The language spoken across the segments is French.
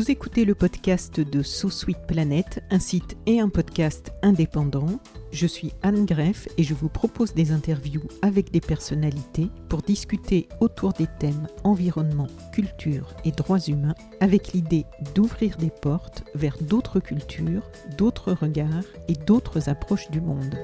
Vous écoutez le podcast de So Sweet Planet, un site et un podcast indépendant. Je suis Anne Greff et je vous propose des interviews avec des personnalités pour discuter autour des thèmes environnement, culture et droits humains avec l'idée d'ouvrir des portes vers d'autres cultures, d'autres regards et d'autres approches du monde.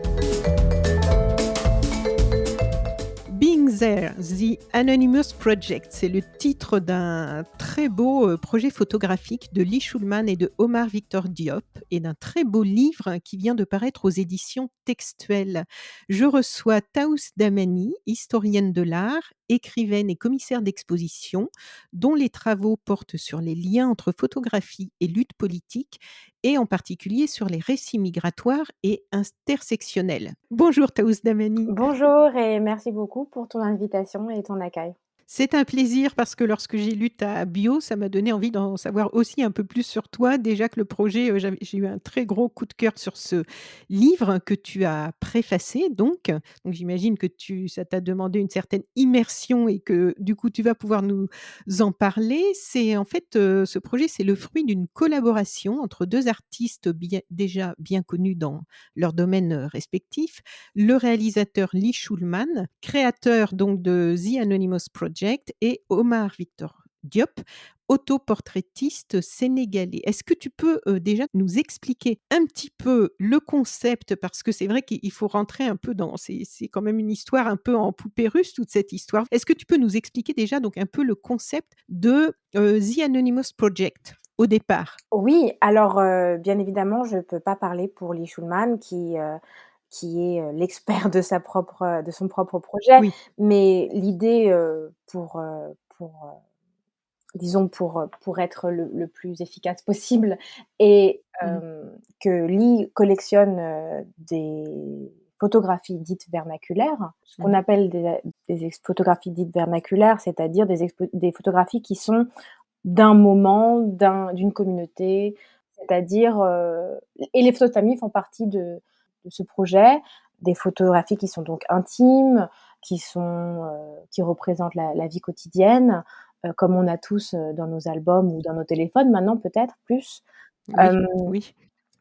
There, The Anonymous Project, c'est le titre d'un très beau euh, projet photographique de Lee Schulman et de Omar Victor Diop et d'un très beau livre qui vient de paraître aux éditions textuelles. Je reçois Taous Damani, historienne de l'art, écrivaine et commissaire d'exposition, dont les travaux portent sur les liens entre photographie et lutte politique et en particulier sur les récits migratoires et intersectionnels. Bonjour Taous Damani. Bonjour et merci beaucoup pour ton invitation et ton accueil. C'est un plaisir parce que lorsque j'ai lu ta bio, ça m'a donné envie d'en savoir aussi un peu plus sur toi. Déjà que le projet, euh, j'ai eu un très gros coup de cœur sur ce livre que tu as préfacé. Donc, donc j'imagine que tu, ça t'a demandé une certaine immersion et que du coup, tu vas pouvoir nous en parler. C'est en fait, euh, ce projet, c'est le fruit d'une collaboration entre deux artistes déjà bien connus dans leur domaine euh, respectif. Le réalisateur Lee Schulman, créateur donc de The Anonymous Project et Omar Victor Diop, autoportraitiste sénégalais. Est-ce que tu peux euh, déjà nous expliquer un petit peu le concept? Parce que c'est vrai qu'il faut rentrer un peu dans c'est quand même une histoire un peu en poupée russe toute cette histoire. Est-ce que tu peux nous expliquer déjà donc un peu le concept de euh, The Anonymous Project au départ? Oui, alors euh, bien évidemment, je ne peux pas parler pour Lee Schulman qui qui est l'expert de sa propre de son propre projet. Mais l'idée pour pour disons pour pour être le, plus efficace possible est mmh. que Lee collectionne des photographies dites vernaculaires, ce qu'on mmh. appelle des, des, photographies dites vernaculaires, c'est-à-dire des, des photographies qui sont d'un moment, d'une communauté, c'est-à-dire et les photos de famille font partie de de ce projet, des photographies qui sont donc intimes, qui sont euh, qui représentent la, vie quotidienne, euh, comme on a tous euh, dans nos albums ou dans nos téléphones maintenant peut-être plus. Oui,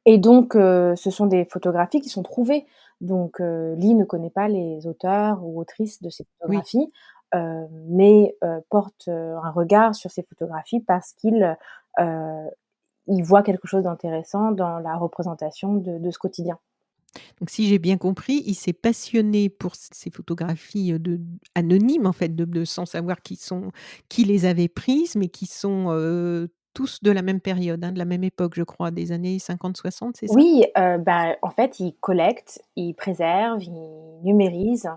Et donc, ce sont des photographies qui sont trouvées. Donc, Lee ne connaît pas les auteurs ou autrices de ces photographies, mais porte un regard sur ces photographies parce qu'il il voit quelque chose d'intéressant dans la représentation de ce quotidien. Donc, si j'ai bien compris, il s'est passionné pour ces photographies anonymes, en fait, de, sans savoir qui, les avait prises, mais qui sont tous de la même période, hein, de la même époque, je crois, des années 50-60, c'est ça? Oui, bah, en fait, il collecte, il préserve, il numérise.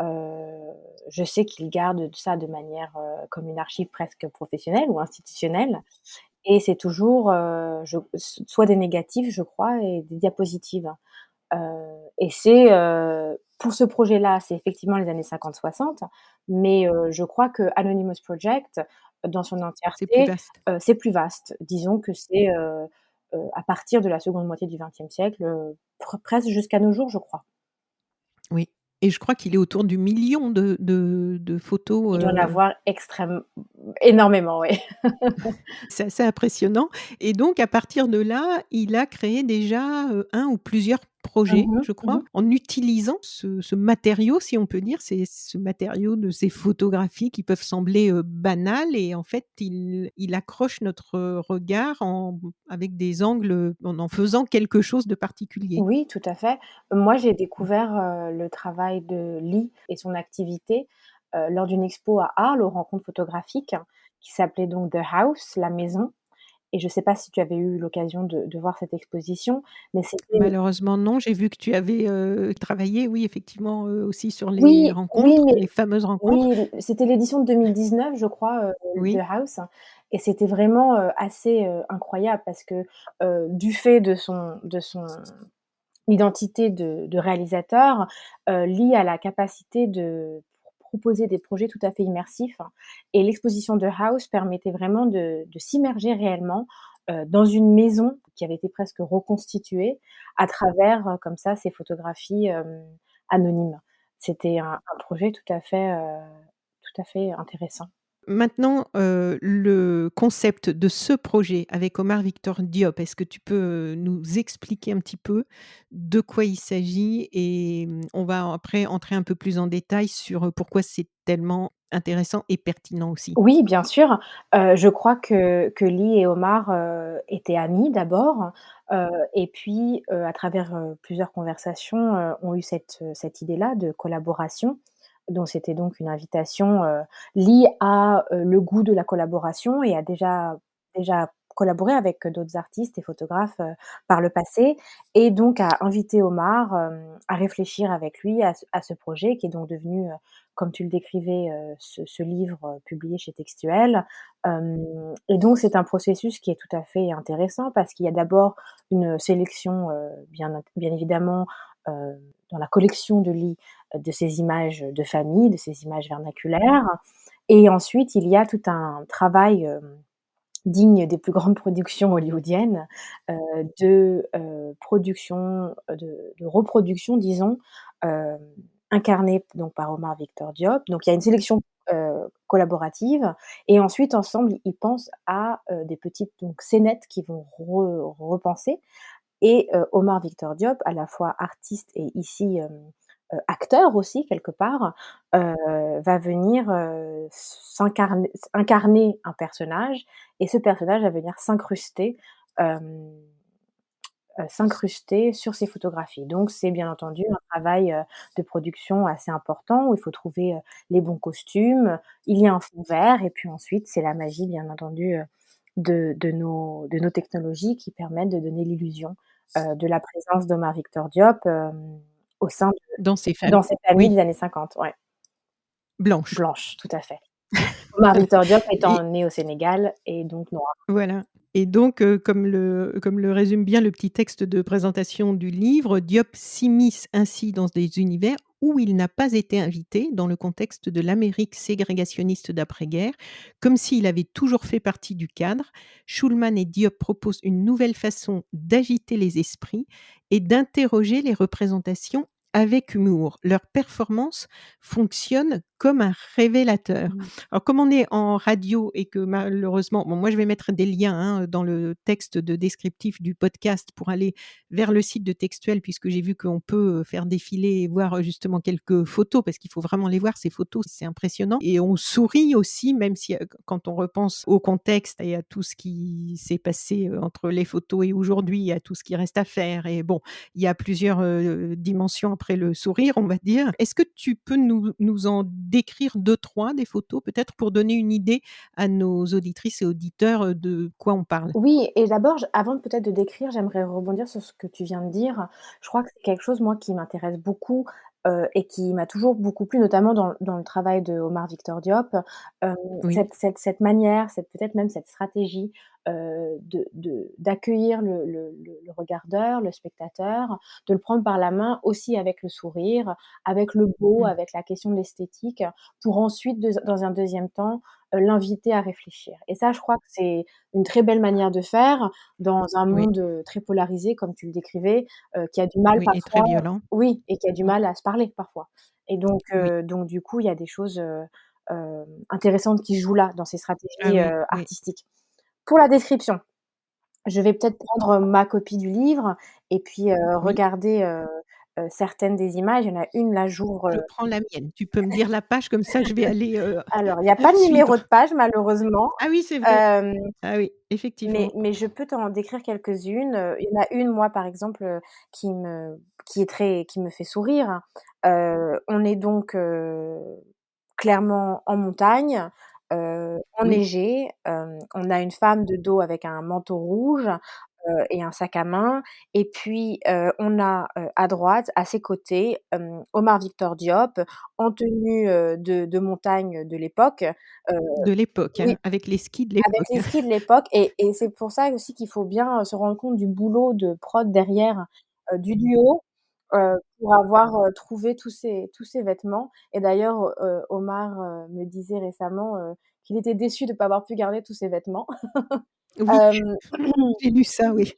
je sais qu'il garde ça de manière comme une archive presque professionnelle ou institutionnelle. Et c'est toujours soit des négatifs, je crois, et des diapositives. Euh, et c'est euh, pour ce projet-là, c'est effectivement les années 50-60, mais euh, je crois que Anonymous Project, dans son entièreté, c'est plus, vaste. Disons que c'est à partir de la seconde moitié du XXe siècle, presque jusqu'à nos jours, je crois. Oui, et je crois qu'il est autour du million de, de, photos. Il doit en avoir extrêmement, énormément, oui. c'est assez impressionnant. Et donc, à partir de là, il a créé déjà un ou plusieurs projet, mmh je crois, mmh en utilisant ce, matériau, si on peut dire, c'est ce matériau de ces photographies qui peuvent sembler banales et en fait, il, accroche notre regard en, avec des angles, en en faisant quelque chose de particulier. Oui, tout à fait. Moi, j'ai découvert le travail de Lee et son activité lors d'une expo à Arles aux rencontres photographiques qui s'appelait donc The House, la maison. Et je sais pas si tu avais eu l'occasion de de voir cette exposition, mais c'était Malheureusement non, j'ai vu que tu avais, heu, travaillé, oui effectivement, heu, aussi sur les Oui, oui, rencontres, mais les fameuses rencontres. oui, c'était l'édition de 2019 je crois, heu, de. House et c'était vraiment, heu, assez, incroyable parce que, du fait de son de son identité de de réalisateur, Lee a la capacité de proposer des projets tout à fait immersifs et l'exposition de House permettait vraiment de s'immerger réellement, heu, dans une maison qui avait été presque reconstituée à travers, heu, comme ça, ces photographies, hem, anonymes. C'était un un projet tout à fait, tout à fait intéressant. Maintenant, heu, le concept de ce projet avec Omar Victor Diop, est-ce que tu peux nous expliquer un petit peu de quoi il s'agit? Et mmh, on va après entrer un peu plus en détail sur, heu, pourquoi c'est tellement intéressant et pertinent aussi? Oui, bien sûr, heu, je crois que que Lee et Omar, étaient amis d'abord, et puis, à travers, plusieurs conversations, ont eu cette, cette idée-là de collaboration. Donc c'était donc une invitation, heu, Lee a, heu, le goût de la collaboration et a déjà déjà collaboré avec d'autres artistes et photographes, heu, par le passé et donc a invité Omar, à réfléchir avec lui à ce à projet qui est donc devenu, comme tu le décrivais, ce livre publié chez Textuel. Et donc c'est un processus qui est tout à fait intéressant parce qu'il y a d'abord une sélection, bien bien évidemment, dans la collection de Lee, de ses images de famille, de ses images vernaculaires. Et ensuite il y a tout un travail, hem, digne des plus grandes productions hollywoodiennes, heu, de, heu, production, de reproduction disons, incarnée donc par Omar Victor Diop. Donc il y a une sélection, collaborative. Et ensuite ensemble ils pensent à, des petites donc scénettes qu'ils vont re repenser. Et Omar Victor Diop à la fois artiste et ici, acteur aussi quelque part, heu, va venir, heu, s s'incarner incarner un personnage et ce personnage va venir s'incruster, s'incruster sur ces photographies. Donc c'est bien entendu un travail, de production assez important où il faut trouver, les bons costumes. Il y a un fond vert et puis ensuite c'est la magie bien entendu, de nos de nos technologies qui permettent de donner l'illusion, de la présence d'Omar Victor Diop, au sein de Dans ces dans familles, ces familles oui. des années 50, ouais. Blanches. Blanches, tout à fait. Omar Victor Diop étant Et né au Sénégal et donc noir. Voilà et donc heu, comme le comme le résume bien le petit texte de présentation du livre, Diop s'immisce ainsi dans des univers où il n'a pas été invité dans le contexte de l'Amérique ségrégationniste d'après-guerre, comme s'il avait toujours fait partie du cadre. Shulman et Diop proposent une nouvelle façon d'agiter les esprits et d'interroger les représentations avec humour. Leur performance fonctionne comme un révélateur. Mmh. Alors comme on est en radio et que malheureusement bon moi je vais mettre des liens, hein, dans le texte de descriptif du podcast pour aller vers le site de Textuel puisque j'ai vu qu'on peut, heu, faire défiler et voir, heu, justement quelques photos parce qu'il faut vraiment les voir ces photos, c'est impressionnant et on sourit aussi même si, heu, q quand on repense au contexte et à tout ce qui s'est passé, entre les photos et aujourd'hui, à tout ce qui reste à faire et bon, il y a plusieurs, heu, dimensions après le sourire, on va dire. Est-ce que tu peux nous nous en décrire 2-3 des photos peut-être pour donner une idée à nos auditrices et auditeurs, heu, de quoi on parle? Oui et d'abord avant peut-être de décrire, j'aimerais rebondir sur ce que tu viens de dire. Je crois que c'est quelque chose moi qui m'intéresse beaucoup, heu et qui m'a toujours beaucoup plu notamment dans dans le travail de Omar Victor Diop, Oui. cette cette cette manière, cette peut-être même cette stratégie, heu, de de d'accueillir le le le regardeur, le spectateur, de le prendre par la main aussi avec le sourire, avec le beau, Mmh. avec la question de l'esthétique, pour ensuite dans un 2e temps, l'inviter à réfléchir et ça je crois que c'est une très belle manière de faire dans un Oui. monde, heu, très polarisé comme tu le décrivais, heu, qui a du mal Oui et très parfois violent. oui et qui a du mal à se parler parfois et donc Oui. donc du coup il y a des choses, intéressantes qui jouent là, dans ces Ah stratégies, artistiques. Pour la description, je vais peut-être prendre ma copie du livre et puis, regarder, heu, certaines des images. Il y en a une là j'ouvre, Je heu prends la mienne. Tu peux me dire la page comme ça je vais aller, heu, alors il y a pas de numéro de page malheureusement, Ah oui c'est vrai. Ah oui, effectivement. mais je peux t'en décrire quelques-unes, il y en a une moi par exemple, qui me qui est très qui me fait sourire. On est donc, clairement en montagne, Oui. enneigé, on a une femme de dos avec un manteau rouge, et un sac à main et puis, on a, à droite, à ses côtés, Omar Victor Diop en tenue, de de montagne de l'époque, De l'époque, hein, oui, avec les skis de avec l'époque. les skis de l'époque et et c'est pour ça aussi qu'il faut bien, se rendre compte du boulot de prod derrière, du duo, heu, pour avoir, trouvé tous ces tous ces vêtements et d'ailleurs, Omar, me disait récemment, qu'il était déçu de pas avoir pu garder tous ses vêtements. Oui, j'ai lu ça, oui.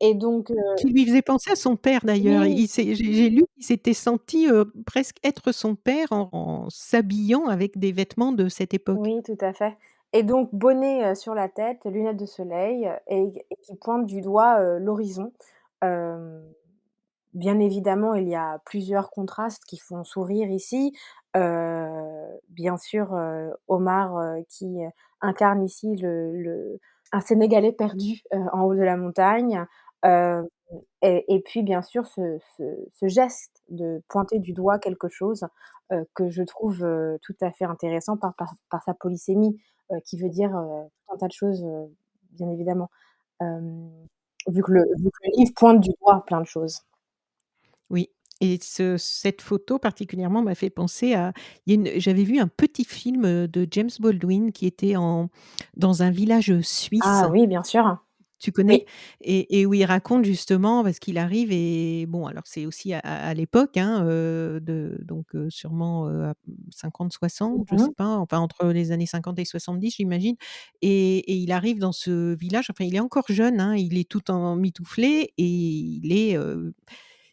et donc, Qui lui faisait penser à son père d'ailleurs. oui. J'ai lu qu'il s'était senti, presque être son père en en s'habillant avec des vêtements de cette époque. Oui, tout à fait et donc bonnet, sur la tête, lunettes de soleil et et qui pointe du doigt, l'horizon. Bien évidemment, il y a plusieurs contrastes qui font sourire ici. Bien sûr, Omar, qui, incarne ici le le un Sénégalais perdu, heu, en haut de la montagne. Hem et puis bien sûr ce geste de pointer du doigt quelque chose, heu, que je trouve, tout à fait intéressant par sa polysémie, qui veut dire, un tas de choses, bien évidemment. Vu que le vu que le livre pointe du doigt plein de choses. Oui et ce cette photo particulièrement m'a fait penser à j'avais vu un petit film, heu, de James Baldwin qui était en dans un village, suisse. Ah oui, bien sûr. Tu connais? Oui. Et et où il raconte justement parce qu'il arrive et bon alors c'est aussi à l'époque, hein, de donc heu, sûrement, heu, à 50-60, je Mmh sais mh. pas, enfin entre les années 50 et 70 j'imagine et et il arrive dans ce village, enfin il est encore jeune, hein, il est tout emmitouflé et il est,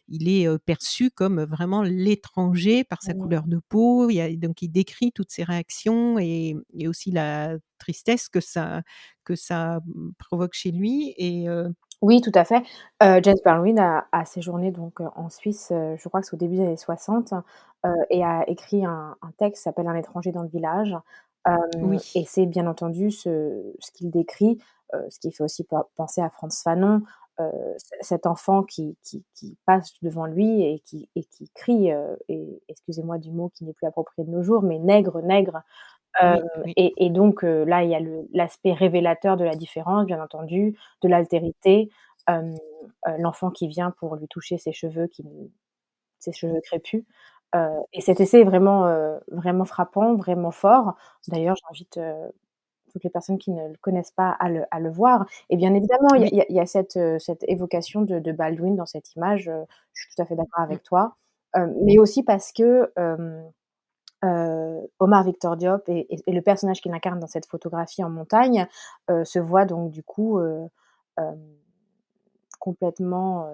il est, perçu comme vraiment l'étranger par sa Mmh. couleur de peau. Il y a donc il décrit toutes ses réactions et et aussi la tristesse que ça que ça, mmh, provoque chez lui et Oui, tout à fait. James Baldwin a a séjourné donc, en Suisse, je crois que c'est au début des années 60, heu et a écrit un un texte qui s'appelle «Un étranger dans le village». Hem et oui, c'est bien entendu ce ce qu'il décrit, ce qui fait aussi pen penser à Frantz Fanon, heu, c cet enfant qui qui qui passe devant lui et qui et qui crie, heu et excusez-moi du mot qui n'est plus approprié de nos jours, mais «Nègre, nègre!» Oui, oui, et et donc là, il y a l'aspect révélateur de la différence, bien entendu, de l'altérité, l'enfant qui vient pour lui toucher ses cheveux qui ses cheveux crépus, et cet essai est vraiment, vraiment frappant, vraiment fort. D'ailleurs, j'invite, toutes les personnes qui ne le connaissent pas à le à le voir et bien évidemment, il y a oui. y y a cette, évocation de de Baldwin dans cette image, heu, je suis tout à fait d'accord avec toi, hem, mais aussi parce que, Omar Victor Diop et et et le personnage qu'il incarne dans cette photographie en montagne, se voit donc du coup, complètement,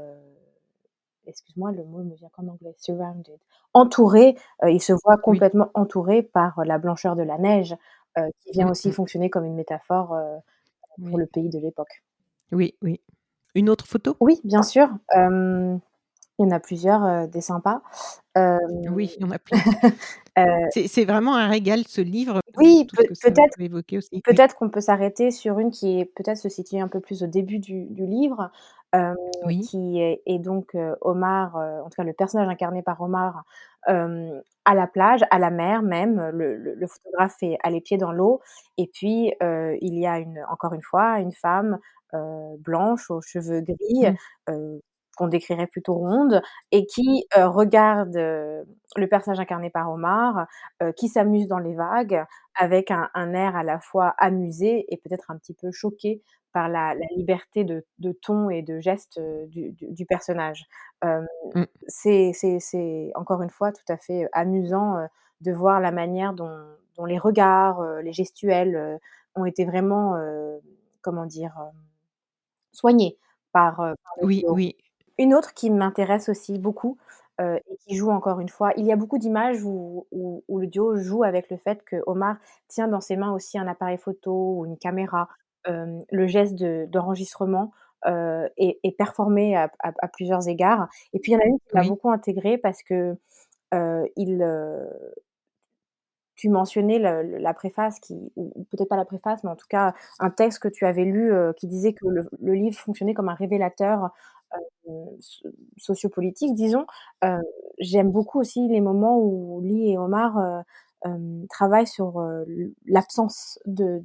excuse-moi, le mot me vient qu'en anglais, surrounded, entouré, il se voit Oui. complètement entouré par la blancheur de la neige, qui vient aussi fonctionner comme une métaphore, heu, pour Oui, le pays de l'époque. oui, oui. Une autre photo? Oui, bien sûr, hem, il y en a plusieurs, heu, des sympas. Oui, il y en a plein. C'est vraiment un régal ce livre, oui, peut-être peut Peut-être qu'on peut s'arrêter sur une qui est peut-être se situer un peu plus au début du du livre, oui, qui est est donc, Omar, en tout cas le personnage incarné par Omar, à la plage, à la mer même, le le le photographe est a les pieds dans l'eau et puis, il y a une encore une fois, une femme, blanche aux cheveux gris, mmh, qu'on décrirait plutôt ronde et qui, heu, regarde, heu, le personnage incarné par Omar, heu, qui s'amuse dans les vagues avec un un air à la fois amusé et peut-être un petit peu choqué par la la liberté de de ton et de geste, du du du personnage. Mmh. c'est encore une fois tout à fait, amusant, de voir la manière dont dont les regards, les gestuels, ont été vraiment, comment dire? Soignés par, Oui, oui, Une autre qui m'intéresse aussi beaucoup, heu, et qui joue encore une fois. Il y a beaucoup d'images où où où le duo joue avec le fait que Omar tient dans ses mains aussi un appareil photo ou une caméra. Hem, le geste de d'enregistrement, heu, est est performé à à à plusieurs égards. Et puis il y en a une qui m'a oui, beaucoup intégrée parce que, heu, il, heu tu mentionnais le le la préface qui ou ou peut-être pas la préface, mais en tout cas un texte que tu avais lu, heu, qui disait que le le livre fonctionnait comme un révélateur, sociopolitique disons. Heu, j'aime beaucoup aussi les moments où Lee et Omar, heu hem, travaille sur, l'absence de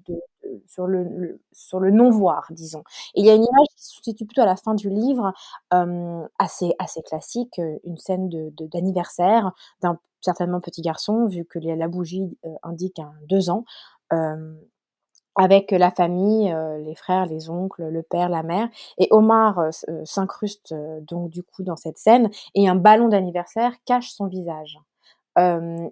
sur le sur le non-voir, disons et il y a une image qui se situe plutôt à la fin du livre, assez assez classique, une scène de d'anniversaire d'un certainement petit garçon vu que la bougie, indique un 2 ans, avec la famille, heu, les frères, les oncles, le père, la mère et Omar, heu, s heu, s'incruste, heu, donc du coup dans cette scène et un ballon d'anniversaire cache son visage.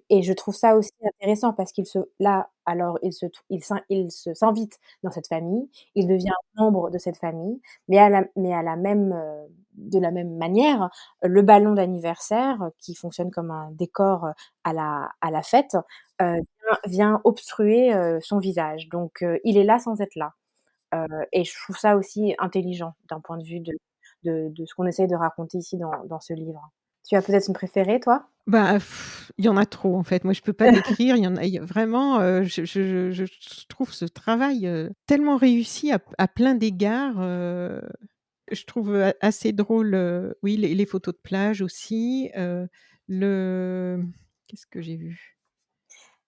Et je trouve ça aussi intéressant parce qu'il se là, alors il se il il se s'invite dans cette famille, il devient membre de cette famille, mais à la mais à la même, heu, de la même manière, le ballon d'anniversaire qui fonctionne comme un décor, à la à la fête, heu, vient obstruer, heu, son visage. Donc il est là sans être là, et je trouve ça aussi intelligent d'un point de vue de de de ce qu'on essaye de raconter ici dans dans ce livre. Tu as peut-être une préférée toi? Bah, il y en a trop en fait. Moi, je peux pas décrire, il y en a il y a vraiment, heu, je je je je trouve ce travail, heu, tellement réussi à plein d'égards, heu, je trouve, assez drôle, oui, les les photos de plage aussi, le qu'est-ce que j'ai vu?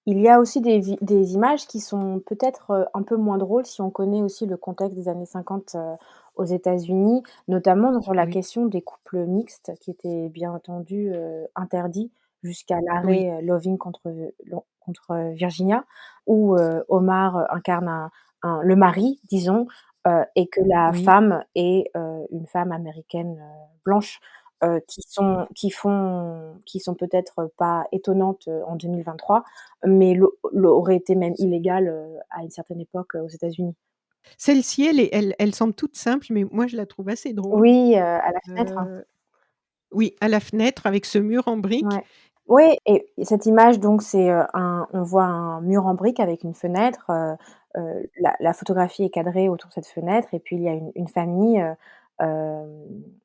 Il y a aussi des vi des images qui sont peut-être, heu, un peu moins drôles si on connaît aussi le contexte des années 50, heu, aux États-Unis, notamment sur la Oui. question des couples mixtes qui étaient bien entendu, heu, interdits jusqu'à Oui. l'arrêt, heu, Loving contre, Virginia où, Omar, incarne un un le mari disons, et que la Oui. femme est, une femme américaine, blanche, heu, qui sont qui font qui sont peut-être pas étonnantes, heu, en 2023, mais l'au l'auraient été même illégales, heu, à une certaine époque, aux États-Unis. Celle-ci, elle elle elle semble toute simple, mais moi je la trouve assez drôle. Oui, à la fenêtre. Heu, oui, à la fenêtre avec ce mur en briques. Ouais. Oui et cette image donc c'est, un on voit un mur en briques avec une fenêtre, la la photographie est cadrée autour de cette fenêtre et puis il y a une une famille,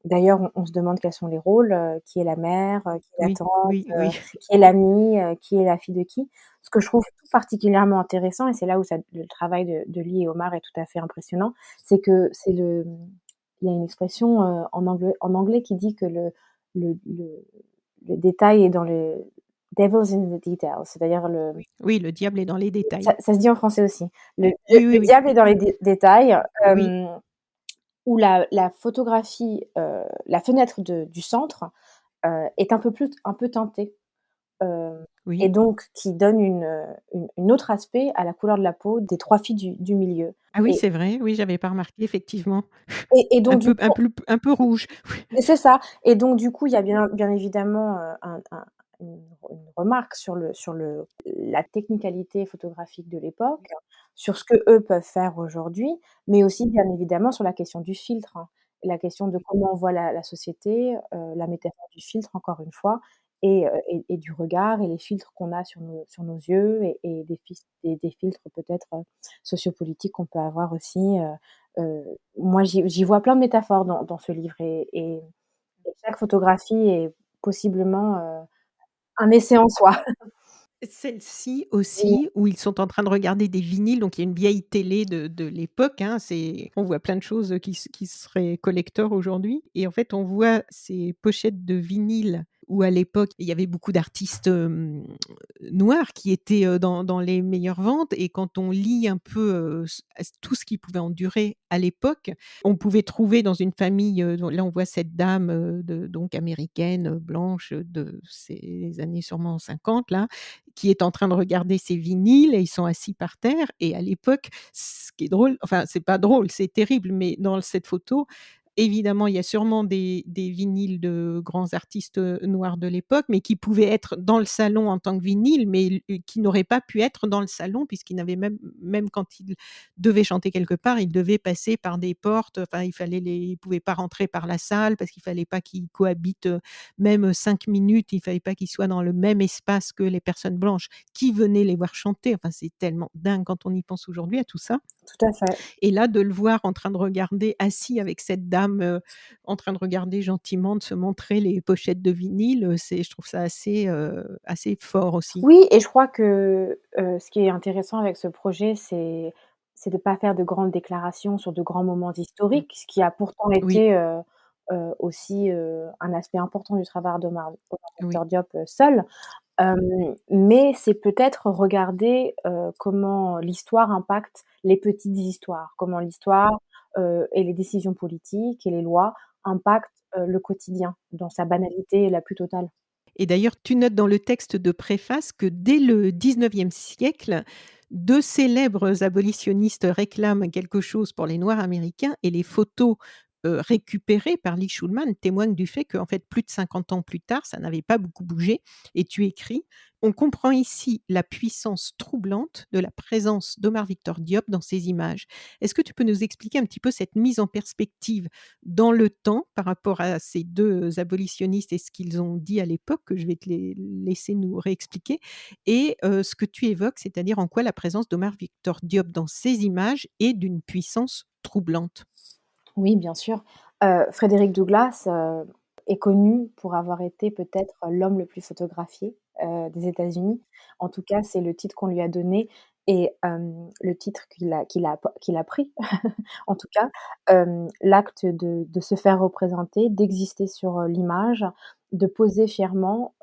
d'ailleurs on on se demande quels sont les rôles, qui est la mère, qui est la Oui, tante, oui, heu, oui. qui est l'amie, qui est la fille de qui. Ce que je trouve tout particulièrement intéressant et c'est là où ça le travail de de Lee et Omar est tout à fait impressionnant, c'est que c'est le, il y a une expression, en anglais en anglais qui dit que le le le le détail est dans le devil's in the details, c'est-à-dire le Oui, le diable est dans les détails. ça ça se dit en français aussi. Le diable est dans les dé détails, où la la photographie, heu, la fenêtre de du centre, heu, est un peu plus un peu teintée, heu et donc qui donne une, heu, une une autre aspect à la couleur de la peau des 3 filles du du milieu. Ah oui, c'est vrai, oui, j'avais pas remarqué effectivement. et donc peu un peu p un peu rouge. C'est ça. Et donc du coup, il y a bien bien évidemment, un une une remarque sur le sur le la technicalité photographique de l'époque, sur ce qu'eux peuvent faire aujourd'hui, mais aussi bien évidemment sur la question du filtre, hein. La question de comment on voit la la société, heu, la métaphore du filtre encore une fois et heu et et du regard et les filtres qu'on a sur nos sur nos yeux et et des fis des des filtres peut-être, heu, sociopolitiques qu'on peut avoir aussi, moi j'y vois plein de métaphores dans dans ce livre et chaque photographie est possiblement, un essai en soi. Celle-ci aussi, où ils sont en train de regarder des vinyles, donc il y a une vieille télé de de l'époque, hein, on voit plein de choses, qui qui seraient collector aujourd'hui et en fait, on voit ces pochettes de vinyle où à l'époque, il y avait beaucoup d'artistes, noirs qui étaient, dans les meilleures ventes et quand on lit un peu, tout ce qu'ils pouvaient endurer à l'époque, on pouvait trouver dans une famille, là on voit cette dame, donc américaine, blanche, de ces années sûrement 50 là, qui est en train de regarder ses vinyles et ils sont assis par terre et à l'époque, ce qui est drôle, enfin c'est pas drôle, c'est terrible, mais dans cette photo, évidemment, il y a sûrement des des vinyles de grands artistes, heu, noirs de l'époque, mais qui pouvaient être dans le salon en tant que vinyle, mais l qui n'auraient pas pu être dans le salon puisqu'ils n'avaient même même quand ils devaient chanter quelque part, ils devaient passer par des portes, enfin il fallait les ils pouvaient pas rentrer par la salle parce qu'il fallait pas qu'ils cohabitent, heu, même 5 minutes, il fallait pas qu'ils soient dans le même espace que les personnes blanches. Qui venaient les voir chanter, enfin c'est tellement dingue quand on y pense aujourd'hui à tout ça. Tout à fait. et là, de le voir en train de regarder, assis avec cette dame, en train de regarder gentiment, de se montrer les pochettes de vinyle, c'est je trouve ça assez, assez fort aussi. Oui et je crois que, ce qui est intéressant avec ce projet, c'est c'est de pas faire de grandes déclarations sur de grands moments Mmh. historiques, ce qui a pourtant Oui. été, aussi, un aspect important du travail d'Omar Omar Oui. Diop, seul. Mais c'est peut-être regarder, comment l'histoire impacte les petites histoires, comment l'histoire, et les décisions politiques et les lois impactent, heu, le quotidien dans sa banalité la plus totale. Et d'ailleurs, tu notes dans le texte de préface que dès le 19e siècle, 2 célèbres abolitionnistes réclament quelque chose pour les noirs américains et les photos, heu, récupérées par Lee Shulman témoignent du fait qu'en fait, plus de 50 ans plus tard, ça n'avait pas beaucoup bougé et tu écris: «On comprend ici la puissance troublante de la présence d'Omar Victor Diop dans ces images». Est-ce que tu peux nous expliquer un petit peu cette mise en perspective dans le temps par rapport à ces 2 abolitionnistes et ce qu'ils ont dit à l'époque, que je vais te lai laisser nous réexpliquer et ce que tu évoques, c'est-à-dire en quoi la présence d'Omar Victor Diop dans ces images est d'une puissance troublante? Oui, bien sûr. Heu, Frédéric Douglass, heu, est connu pour avoir été peut-être l'homme le plus photographié, heu, des États-Unis. En tout cas, c'est le titre qu'on lui a donné et le titre qu'il a a a pris, en tout cas. L'acte de se faire représenter, d'exister sur, l'image, de poser fièrement,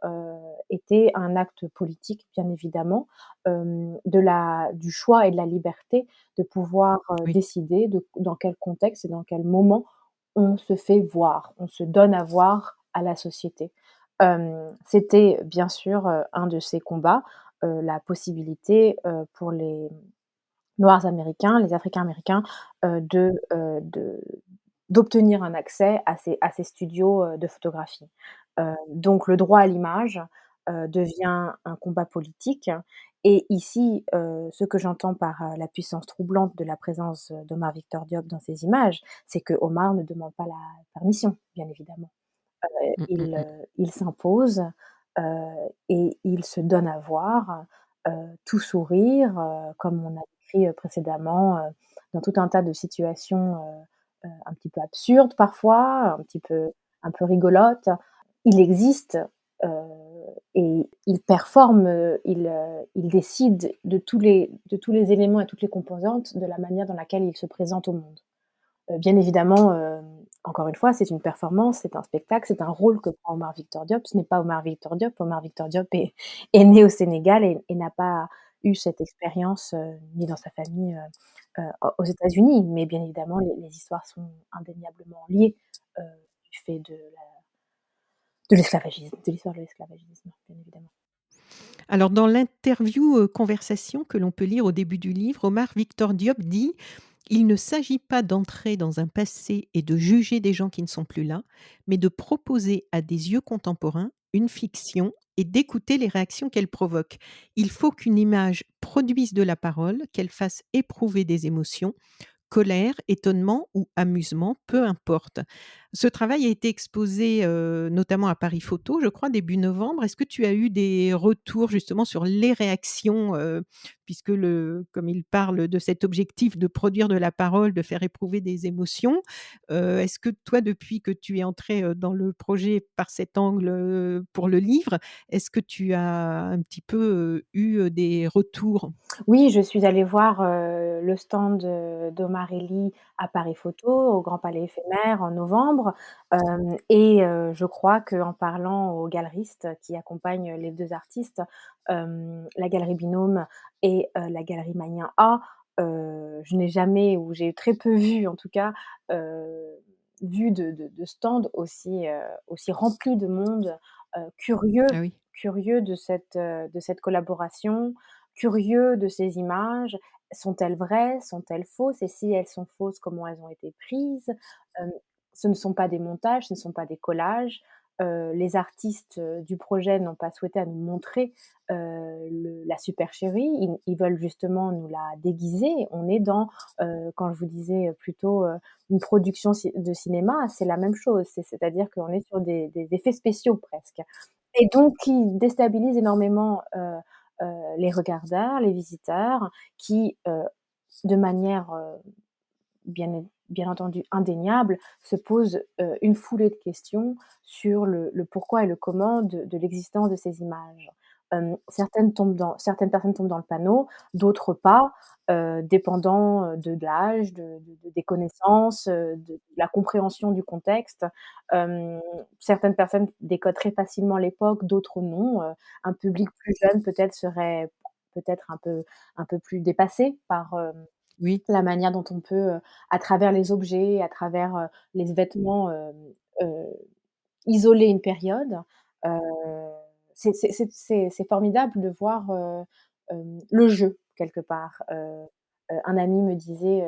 était un acte politique, bien évidemment. De la du choix et de la liberté de pouvoir, Oui. décider de dans quel contexte et dans quel moment on se fait voir, on se donne à voir à la société. C'était bien sûr, heu, un de ses combats, heu, la possibilité, pour les noirs américains, les africains américains, de, de d'obtenir un accès à ces à ces studios, de photographie. Donc le droit à l'image, devient un combat politique et ici, heu, ce que j'entends par, heu, la puissance troublante de la présence, d'Omar Victor Diop dans ces images, c'est que Omar ne demande pas la permission, bien évidemment. Heu, Mmh, mmh il, s'impose, et il se donne à voir, tout sourire, comme on a décrit, heu, précédemment, dans tout un tas de situations, un petit peu absurdes parfois, un petit peu un peu rigolotes. Il existe, et il performe, heu, il, heu, il décide de tous les éléments et toutes les composantes de la manière dans laquelle il se présente au monde. Heu, bien évidemment, encore une fois, c'est une performance, c'est un spectacle, c'est un rôle que prend Omar Victor Diop. Ce n'est pas Omar Victor Diop. Omar Victor Diop est né au Sénégal et n'a pas eu cette expérience, ni dans sa famille, aux États-Unis. Mais bien évidemment, les les histoires sont indéniablement liées, du fait de la de l'histoire de l'esclavagisme, bien évidemment. Alors dans l'interview, heu, conversation que l'on peut lire au début du livre, Omar Victor Diop dit: «Il ne s'agit pas d'entrer dans un passé et de juger des gens qui ne sont plus là, mais de proposer à des yeux contemporains une fiction et d'écouter les réactions qu'elle provoque. Il faut qu'une image produise de la parole, qu'elle fasse éprouver des émotions, colère, étonnement ou amusement, peu importe. Ce travail a été exposé, notamment à Paris Photo, je crois, début novembre. Est-ce que tu as eu des retours justement sur les réactions, puisque le comme il parle de cet objectif de produire de la parole, de faire éprouver des émotions, est-ce que toi, depuis que tu es entré, dans le projet par cet angle, pour le livre, est-ce que tu as un petit peu, eu, des retours? Oui, je suis allée voir, le stand, d'Omar Ely à Paris Photo, au Grand Palais Éphémère en novembre, hem et je crois qu'en parlant aux galeristes qui accompagnent les 2 artistes, la Galerie Binôme et la Galerie Magnien A, je n'ai jamais ou j'ai très peu vu en tout cas, vu de de de stand aussi, aussi rempli de monde, curieux Ah oui. curieux de cette, de cette collaboration, curieux de ces images. Sont-elles vraies? Sont-elles fausses? Et si elles sont fausses, comment elles ont été prises? Ce ne sont pas des montages, ce ne sont pas des collages. Les artistes, du projet n'ont pas souhaité à nous montrer, la supercherie. Ils ils veulent justement nous la déguiser. On est dans, quand je vous disais, heu, plus tôt, heu, une production de cinéma, c'est la même chose. C'est c'est-à-dire qu'on est sur des effets spéciaux presque et donc qui déstabilisent énormément, les regardeurs, les visiteurs qui, heu, de manière, heu, bien bien entendu indéniable, se posent, une foulée de questions sur le pourquoi et le comment de l'existence de ces images. Certaines tombent dans certaines personnes tombent dans le panneau, d'autres pas, heu, dépendant, de l'âge, de de de des connaissances, de la compréhension du contexte. Hem, certaines personnes décodent très facilement l'époque, d'autres non. Un public plus jeune peut-être serait peut-être un peu un peu plus dépassé par, Oui. la manière dont on peut, à travers les objets, à travers, les vêtements, isoler une période. Heu, c'est formidable de voir, heu, hem, le jeu quelque part. Heu, un ami me disait,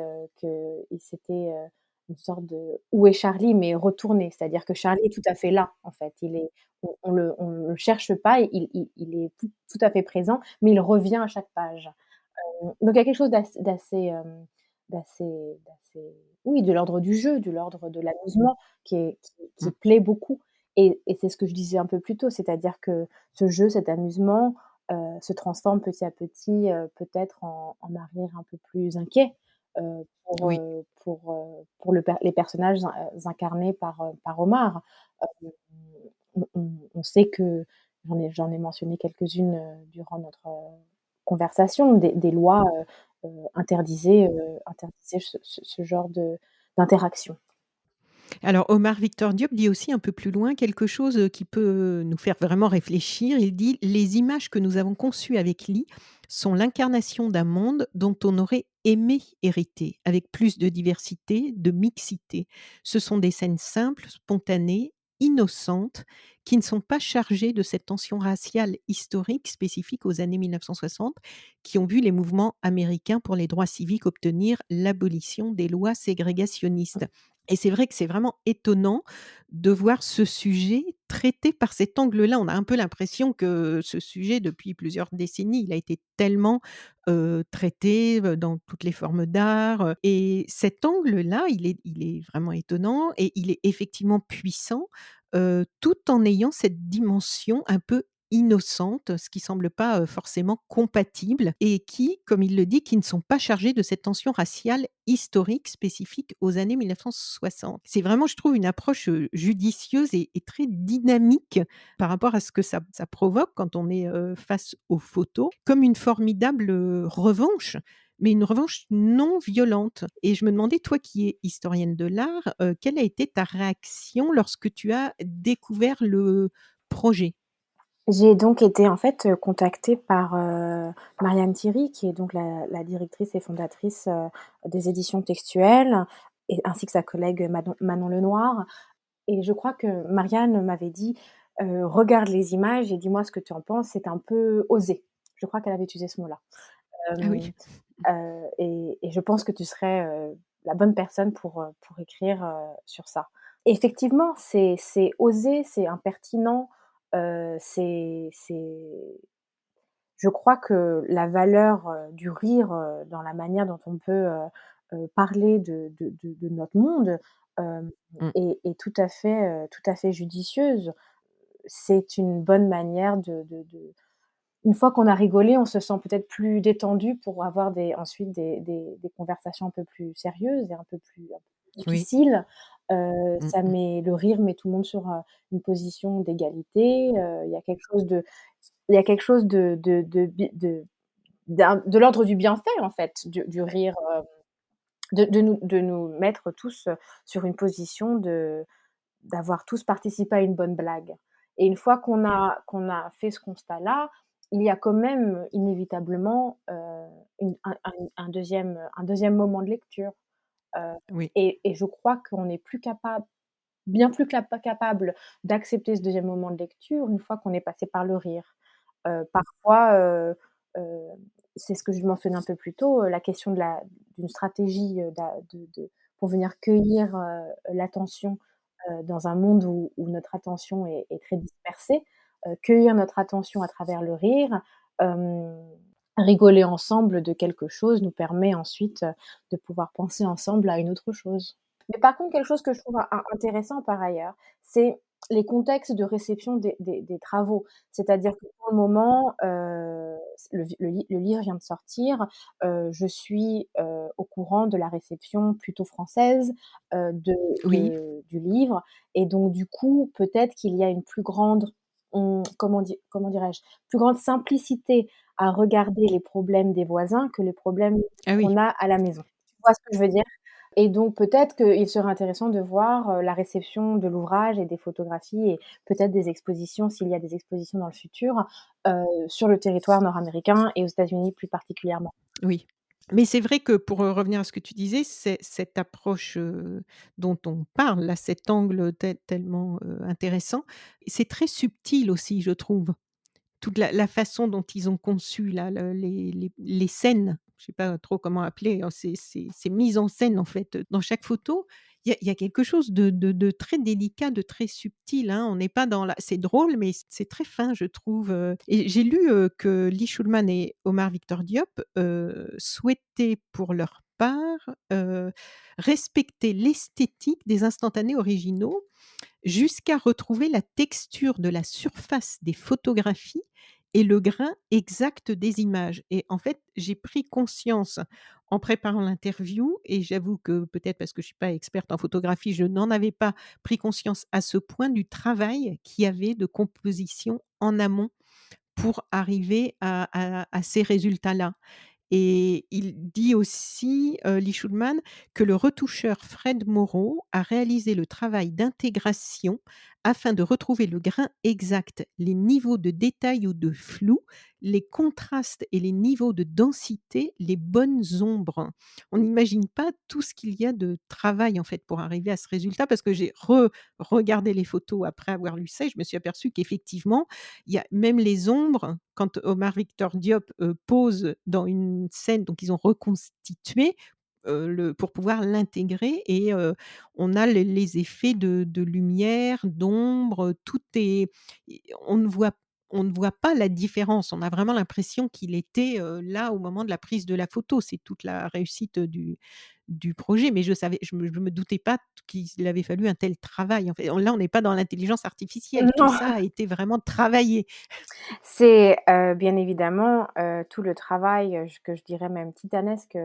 s'était, heu, une sorte de «Où est Charlie?» mais retourné. C'est-à-dire que Charlie est tout à fait là, en fait. Il est on on le on le cherche pas, il il il est tout tout à fait présent, mais il revient à chaque page. Donc il y a quelque chose d'ass d'assez, oui, de l'ordre du jeu, de l'ordre de l'amusement qui est qui qui Mmh. plaît beaucoup et et c'est ce que je disais un peu plus tôt, c'est-à-dire que ce jeu, cet amusement, heu, se transforme petit à petit, heu, peut-être en en un rire un peu plus inquiet, heu, pour, Oui. pour, pour le les personnages incarnés par, par Omar. On sait que j'en ai j'en ai mentionné quelques-unes, durant notre, conversation, des des lois, interdisaient, interdisaient ce ce ce genre de d'interaction. Alors Omar Victor Diop dit aussi un peu plus loin quelque chose, heu, qui peut nous faire vraiment réfléchir. Il dit: «Les images que nous avons conçues avec Lee sont l'incarnation d'un monde dont on aurait aimé hériter, avec plus de diversité, de mixité. Ce sont des scènes simples, spontanées, innocentes, qui ne sont pas chargées de cette tension raciale historique spécifique aux années 1960, qui ont vu les mouvements américains pour les droits civiques obtenir l'abolition des lois ségrégationnistes». Et c'est vrai que c'est vraiment étonnant de voir ce sujet traité par cet angle-là. On a un peu l'impression que ce sujet, depuis plusieurs décennies, il a été tellement, traité, dans toutes les formes d'art, et cet angle-là, il est vraiment étonnant et il est effectivement puissant, tout en ayant cette dimension un peu innocente, ce qui semble pas, forcément compatible et qui, comme il le dit, qui ne sont pas chargés de cette tension raciale historique spécifique aux années 1960. C'est vraiment, je trouve, une approche, judicieuse et très dynamique par rapport à ce que ça provoque quand on est, face aux photos, comme une formidable, revanche, mais une revanche non violente et je me demandais, toi qui es historienne de l'art, quelle a été ta réaction lorsque tu as découvert le projet? J'ai donc été en fait, heu, contactée par, heu, Marianne Thierry qui est donc la la directrice et fondatrice, heu, des éditions textuelles et ainsi que sa collègue Manon Manon Lenoir et je crois que Marianne m'avait dit, heu: «Regarde les images et dis-moi ce que tu en penses, c'est un peu osé». Je crois qu'elle avait utilisé ce mot-là. Ah oui. Hem, heu et et je pense que tu serais, heu, la bonne personne pour, heu, pour écrire, heu, sur ça. Effectivement, c'est c'est osé, c'est impertinent, c'est c'est je crois que la valeur, du rire, dans la manière dont on peut, parler de de de de notre monde, Mmh. est est tout à fait, tout à fait judicieuse. C'est une bonne manière de une fois qu'on a rigolé, on se sent peut-être plus détendu pour avoir des ensuite des des des conversations un peu plus sérieuses et un peu plus difficiles. Mmh ça met le rire met tout le monde sur, une position d'égalité, heu, il y a quelque chose de il y a quelque chose de de de de de l'ordre du bienfait en fait, du du rire, de de nous de nous mettre tous, sur une position de d'avoir tous participé à une bonne blague. Et une fois qu'on a qu'on a fait ce constat-là, il y a quand même inévitablement, une un un un 2e, un 2e moment de lecture, Oui. et et je crois qu'on est plus capable bien plus capa capable d'accepter ce 2e moment de lecture une fois qu'on est passé par le rire. Heu, parfois, heu heu, c'est ce que je mentionnais un peu plus tôt, la question d'une stratégie, de de pour venir cueillir, l'attention, dans un monde où où notre attention est est très dispersée, cueillir notre attention à travers le rire, rigoler ensemble de quelque chose nous permet ensuite, heu, de pouvoir penser ensemble à une autre chose. Mais par contre, quelque chose que je trouve in in intéressant par ailleurs, c'est les contextes de réception des des des travaux. C'est-à-dire que pour le moment, heu, c le livre vient de sortir, heu, je suis, heu, au courant de la réception plutôt française, de Oui. de du livre et donc du coup, peut-être qu'il y a une plus grande mmh, comment comment dirais-je? Plus grande simplicité à regarder les problèmes des voisins que les problèmes Ah oui. qu'on a à la maison. Tu vois ce que je veux dire? Et donc peut-être qu'il serait intéressant de voir, heu, la réception de l'ouvrage et des photographies et peut-être des expositions, s'il y a des expositions dans le futur, heu, sur le territoire nord-américain et aux États-Unis plus particulièrement. Oui. Mais c'est vrai que pour, heu, revenir à ce que tu disais, c'est cette approche, dont on parle là, cet angle tel tellement, intéressant, c'est très subtil aussi, je trouve. Toute la façon dont ils ont conçu là, le les les les scènes, je sais pas trop comment appeler, hein, ces ces ces mises en scène en fait, dans chaque photo, il y a quelque chose de de très délicat, de très subtil, hein. On n'est pas dans la c'est drôle, mais c'est très fin, je trouve, heu et j'ai lu, heu, que Lee Shulman et Omar Victor Diop, heu, souhaitaient pour leur respecter l'esthétique des instantanés originaux jusqu'à retrouver la texture de la surface des photographies et le grain exact des images. Et en fait, j'ai pris conscience en préparant l'interview et j'avoue que peut-être parce que je suis pas experte en photographie, je n'en avais pas pris conscience à ce point du travail qu'il y avait de composition en amont pour arriver à ces résultats-là et il dit aussi, heu, Lee Shulman, que le retoucheur Fred Moreau a réalisé le travail d'intégration afin de retrouver le grain exact, les niveaux de détail ou de flou, les contrastes et les niveaux de densité, les bonnes ombres. On n'imagine pas tout ce qu'il y a de travail, en fait, pour arriver à ce résultat parce que j'ai re-regardé les photos après avoir lu ça et je me suis aperçue qu'effectivement, il y a même les ombres, quand Omar Victor Diop, heu, pose dans une scène, donc ils ont reconstitué, le pour pouvoir l'intégrer et heu, on a les les effets de de lumière, d'ombre, tout est on ne voit on ne voit pas la différence. On a vraiment l'impression qu'il était, heu, là au moment de la prise de la photo. C'est toute la réussite, du du projet, mais je savais je me je me doutais pas qu'il avait fallu un tel travail, en fait. Là, on n'est pas dans l'intelligence artificielle, tout ça a été vraiment travaillé. C'est, bien évidemment, tout le travail, que je dirais même titanesque,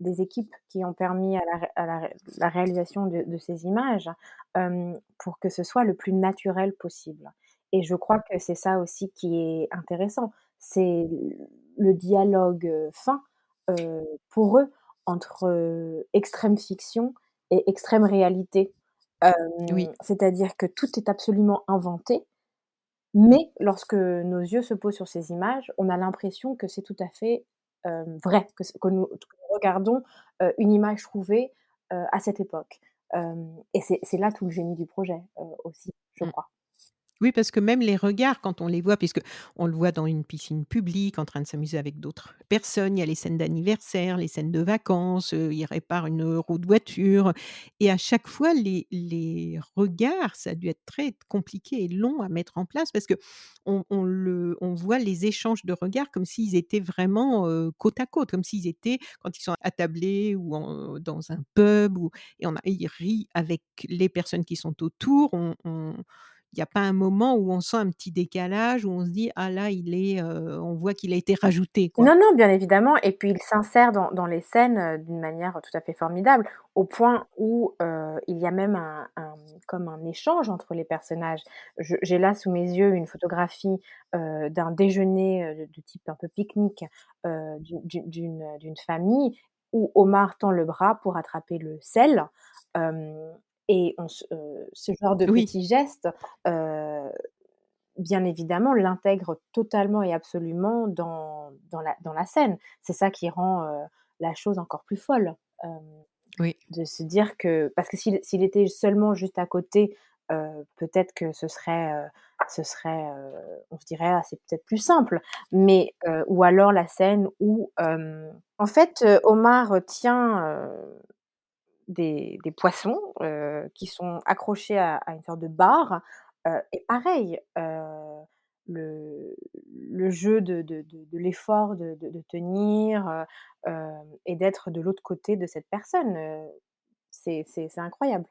des équipes qui ont permis à la ré à la ré la réalisation de de ces images, pour que ce soit le plus naturel possible et je crois que c'est ça aussi qui est intéressant. C'est le dialogue, fin, pour eux, entre, extrême fiction et extrême réalité. Oui. C'est-à-dire que tout est absolument inventé mais lorsque nos yeux se posent sur ces images, on a l'impression que c'est tout à fait, vrai, que nous que nous regardons, une image trouvée, à cette époque. Et c'est là tout le génie du projet, aussi, je Mmh. crois. Oui, parce que même les regards, quand on les voit, puisqu'on le voit dans une piscine publique, en train de s'amuser avec d'autres personnes, il y a les scènes d'anniversaire, les scènes de vacances, heu, il répare une, roue de voiture et à chaque fois les les regards, ça a dû être très compliqué et long à mettre en place parce qu'on on le on voit les échanges de regards comme s'ils étaient vraiment, heu, côte à côte, comme s'ils étaient quand ils sont attablés ou dans un pub et on a ils rient avec les personnes qui sont autour. On on il y a pas un moment où on sent un petit décalage, où on se dit: «Ah là, il est, heu, on voit qu'il a été rajouté, quoi». Non, non, bien évidemment et puis il s'insère dans les scènes, heu, d'une manière tout à fait formidable, au point où, heu, il y a même un comme un échange entre les personnages. J'ai là sous mes yeux une photographie, d'un déjeuner, de type un peu pique-nique, d'une, famille où Omar tend le bras pour attraper le sel, et on heu, ce genre de Oui. petits gestes, heu, bien évidemment l'intègre totalement et absolument dans dans la dans la scène. C'est ça qui rend, heu, la chose encore plus folle, Oui. de se dire que parce que s'il était seulement juste à côté, peut-être que ce serait, ce serait, on se dirait: «Ah, c'est peut-être plus simple», mais ou alors la scène où, en fait, Omar tient, des poissons, heu, qui sont accrochés à une sorte de barre, heu et pareil, heu, le jeu de de l'effort de tenir, et d'être de l'autre côté de cette personne, c'est incroyable.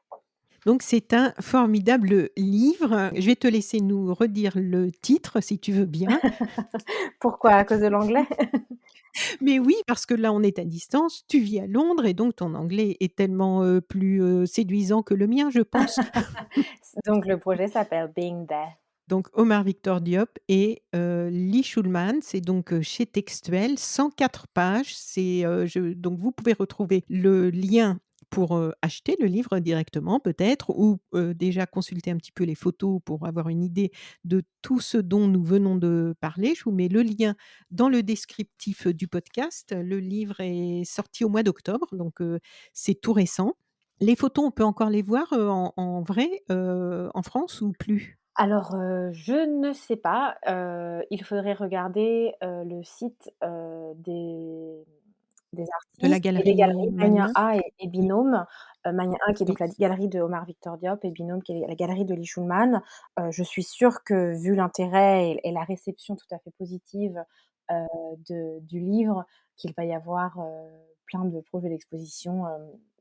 Donc c'est un formidable livre. Je vais te laisser nous redire le titre si tu veux bien. Pourquoi? À cause de l'anglais? Mais oui, parce que là, on est à distance, tu vis à Londres et donc ton anglais est tellement, heu, plus, heu, séduisant que le mien, je pense. Donc le projet s'appelle Being There. Donc Omar Victor Diop et euh, Lee Schulman, c'est donc euh, chez Textuel, 104 pages. C'est euh, donc vous pouvez retrouver le lien pour acheter le livre directement peut-être ou déjà consulter un petit peu les photos pour avoir une idée de tout ce dont nous venons de parler. Je vous mets le lien dans le descriptif du podcast. Le livre est sorti au mois d'octobre, donc c'est tout récent. Les photos, on peut encore les voir en, vrai en France ou plus? Alors, je ne sais pas, il faudrait regarder, le site, des des De la artistes et galerie des galeries Mania? A et et Binôme. Heu, Mania A qui est donc la galerie de Omar Victor Diop et Binôme qui est la galerie de Lee Schulman. Heu, je suis sûre que vu l'intérêt et et la réception tout à fait positive, de du livre, qu'il va y avoir, heu, plein de projets d'exposition,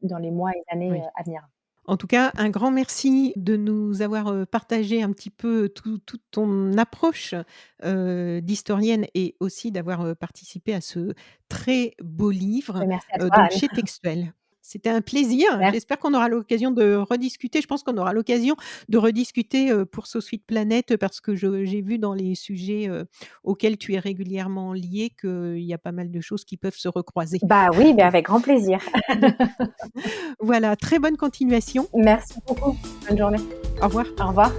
dans les mois et années, Oui. à venir. En tout cas, un grand merci de nous avoir, heu, partagé un petit peu tout toute ton approche, heu, d'historienne et aussi d'avoir, heu, participé à ce très beau livre, merci à donc chez Textuel. C'était un plaisir. J'espère qu'on aura l'occasion de rediscuter. Je pense qu'on aura l'occasion de rediscuter, heu, pour So Sweet Planet parce que j'ai vu dans les sujets, heu, auxquels tu es régulièrement liée qu'il y a pas mal de choses qui peuvent se recroiser. Bah oui, mais avec grand plaisir. Voilà, très bonne continuation. Merci beaucoup. Bonne journée. Au revoir. Au revoir.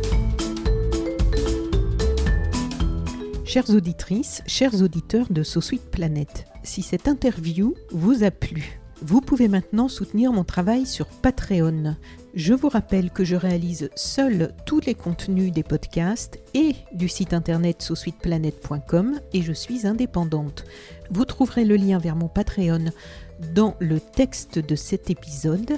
Chères auditrices, chers auditeurs de So Sweet Planet, si cette interview vous a plu, vous pouvez maintenant soutenir mon travail sur Patreon. Je vous rappelle que je réalise seul tous les contenus des podcasts et du site internet sosweetplanet.com et je suis indépendante. Vous trouverez le lien vers mon Patreon dans le texte de cet épisode.